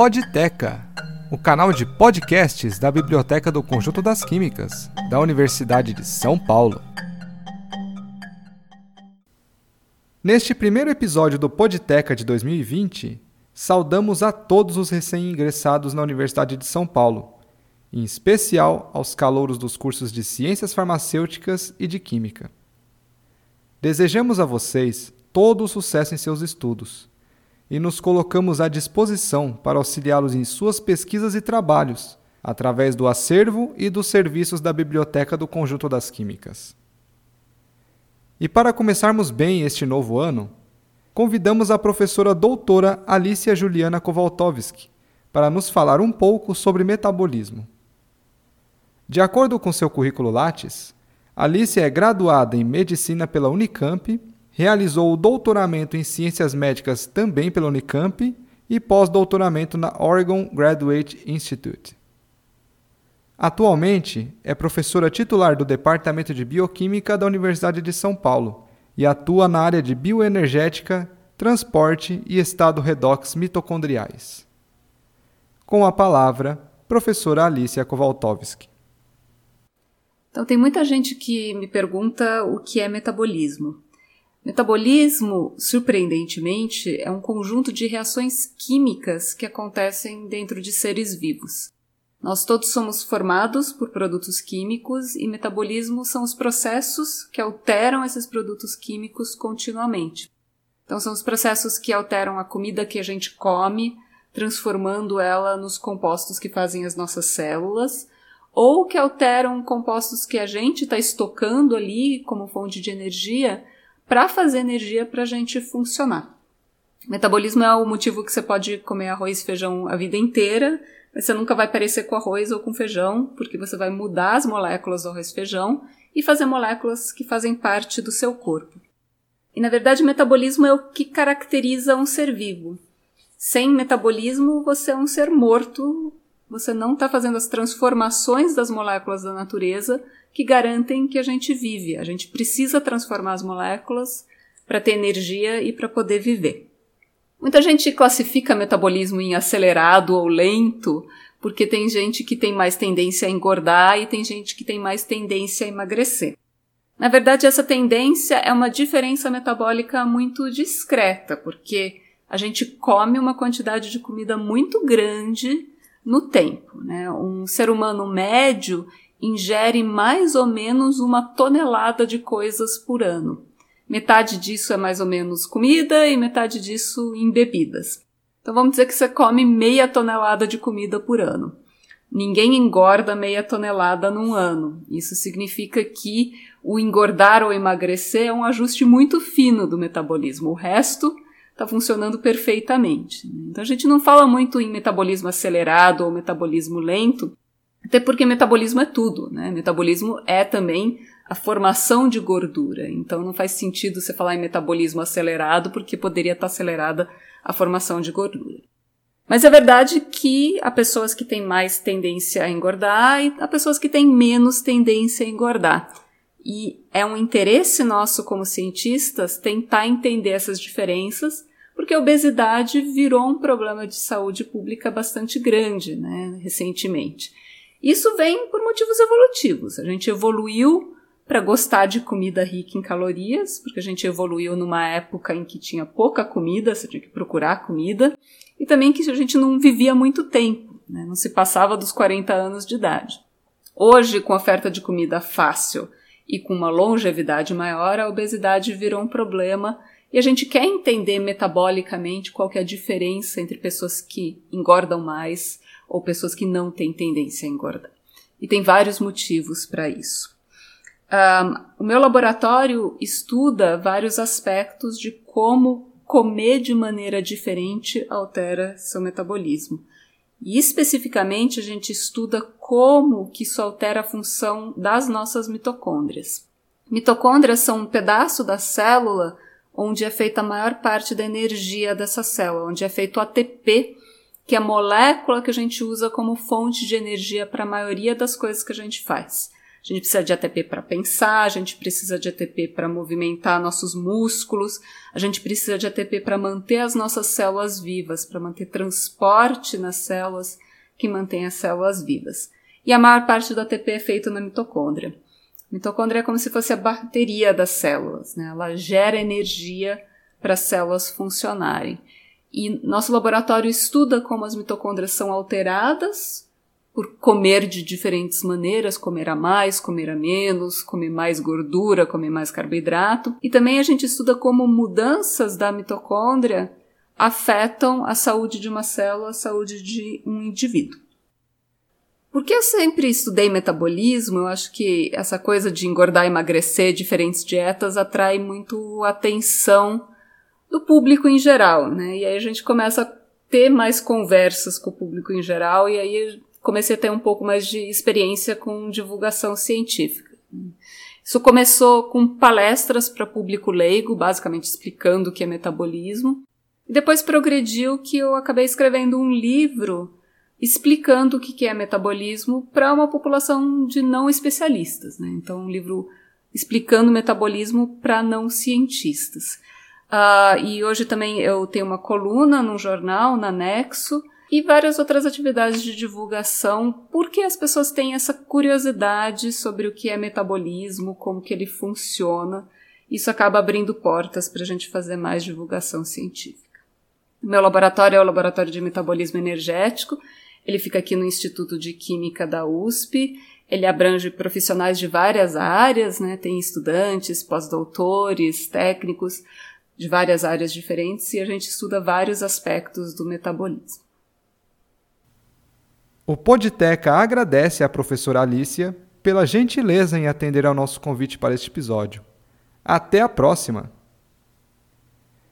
Podteca, o canal de podcasts da Biblioteca do Conjunto das Químicas, da Universidade de São Paulo. Neste primeiro episódio do Podteca de 2020, saudamos a todos os recém-ingressados na Universidade de São Paulo, em especial aos calouros dos cursos de Ciências Farmacêuticas e de Química. Desejamos a vocês todo o sucesso em seus estudos e nos colocamos à disposição para auxiliá-los em suas pesquisas e trabalhos, através do acervo e dos serviços da Biblioteca do Conjunto das Químicas. E para começarmos bem este novo ano, convidamos a professora doutora Alicia Juliana Kowaltowski para nos falar um pouco sobre metabolismo. De acordo com seu currículo Lattes, Alicia é graduada em Medicina pela Unicamp Realizou o doutoramento em Ciências Médicas também pela Unicamp e pós-doutoramento na Oregon Graduate Institute. Atualmente, é professora titular do Departamento de Bioquímica da Universidade de São Paulo e atua na área de bioenergética, transporte e estado redox mitocondriais. Com a palavra, professora Alicia Kowaltowski. Então, tem muita gente que me pergunta o que é metabolismo. Metabolismo, surpreendentemente, é um conjunto de reações químicas que acontecem dentro de seres vivos. Nós todos somos formados por produtos químicos e metabolismo são os processos que alteram esses produtos químicos continuamente. Então, são os processos que alteram a comida que a gente come, transformando ela nos compostos que fazem as nossas células, ou que alteram compostos que a gente está estocando ali como fonte de energia para fazer energia para a gente funcionar. Metabolismo é o motivo que você pode comer arroz e feijão a vida inteira, mas você nunca vai parecer com arroz ou com feijão, porque você vai mudar as moléculas do arroz e feijão e fazer moléculas que fazem parte do seu corpo. E na verdade, metabolismo é o que caracteriza um ser vivo. Sem metabolismo, você é um ser morto, você não está fazendo as transformações das moléculas da natureza que garantem que a gente vive. A gente precisa transformar as moléculas para ter energia e para poder viver. Muita gente classifica metabolismo em acelerado ou lento, porque tem gente que tem mais tendência a engordar e tem gente que tem mais tendência a emagrecer. Na verdade, essa tendência é uma diferença metabólica muito discreta, porque a gente come uma quantidade de comida muito grande no tempo. Né? Um ser humano médio ingere mais ou menos uma tonelada de coisas por ano. Metade disso é mais ou menos comida e metade disso em bebidas. Então vamos dizer que você come meia tonelada de comida por ano. Ninguém engorda meia tonelada num ano. Isso significa que o engordar ou emagrecer é um ajuste muito fino do metabolismo. O resto está funcionando perfeitamente. Então a gente não fala muito em metabolismo acelerado ou metabolismo lento, até porque metabolismo é tudo, né? Metabolismo é também a formação de gordura. Então não faz sentido você falar em metabolismo acelerado, porque poderia estar acelerada a formação de gordura. Mas é verdade que há pessoas que têm mais tendência a engordar e há pessoas que têm menos tendência a engordar. E é um interesse nosso como cientistas tentar entender essas diferenças, porque a obesidade virou um problema de saúde pública bastante grande, né, recentemente. Isso vem por motivos evolutivos. A gente evoluiu para gostar de comida rica em calorias, porque a gente evoluiu numa época em que tinha pouca comida, você tinha que procurar comida, e também que a gente não vivia muito tempo, né? não se passava dos 40 anos de idade. Hoje, com oferta de comida fácil e com uma longevidade maior, a obesidade virou um problema e a gente quer entender metabolicamente qual é a diferença entre pessoas que engordam mais ou pessoas que não têm tendência a engordar. E tem vários motivos para isso. Um, o meu laboratório estuda vários aspectos de como comer de maneira diferente altera seu metabolismo. E especificamente a gente estuda como que isso altera a função das nossas mitocôndrias. Mitocôndrias são um pedaço da célula onde é feita a maior parte da energia dessa célula, onde é feito ATP, que é a molécula que a gente usa como fonte de energia para a maioria das coisas que a gente faz. A gente precisa de ATP para pensar, a gente precisa de ATP para movimentar nossos músculos, a gente precisa de ATP para manter as nossas células vivas, para manter transporte nas células que mantém as células vivas. E a maior parte do ATP é feito na mitocôndria. Mitocôndria é como se fosse a bateria das células, né? ela gera energia para as células funcionarem. E nosso laboratório estuda como as mitocôndrias são alteradas por comer de diferentes maneiras, comer a mais, comer a menos, comer mais gordura, comer mais carboidrato. E também a gente estuda como mudanças da mitocôndria afetam a saúde de uma célula, a saúde de um indivíduo. Porque eu sempre estudei metabolismo, eu acho que essa coisa de engordar e emagrecer, diferentes dietas, atrai muito atenção do público em geral, né? E aí a gente começa a ter mais conversas com o público em geral, e aí comecei a ter um pouco mais de experiência com divulgação científica. Isso começou com palestras para público leigo, basicamente explicando o que é metabolismo. Depois progrediu que eu acabei escrevendo um livro explicando o que é metabolismo para uma população de não especialistas. Né? Então, um livro explicando metabolismo para não cientistas. Uh, e hoje também eu tenho uma coluna num jornal, na Nexo, e várias outras atividades de divulgação, porque as pessoas têm essa curiosidade sobre o que é metabolismo, como que ele funciona. Isso acaba abrindo portas para a gente fazer mais divulgação científica. Meu laboratório é o Laboratório de Metabolismo Energético. Ele fica aqui no Instituto de Química da USP. Ele abrange profissionais de várias áreas, né? Tem estudantes, pós-doutores, técnicos de várias áreas diferentes e a gente estuda vários aspectos do metabolismo. O Podteca agradece à professora Alicia pela gentileza em atender ao nosso convite para este episódio. Até a próxima!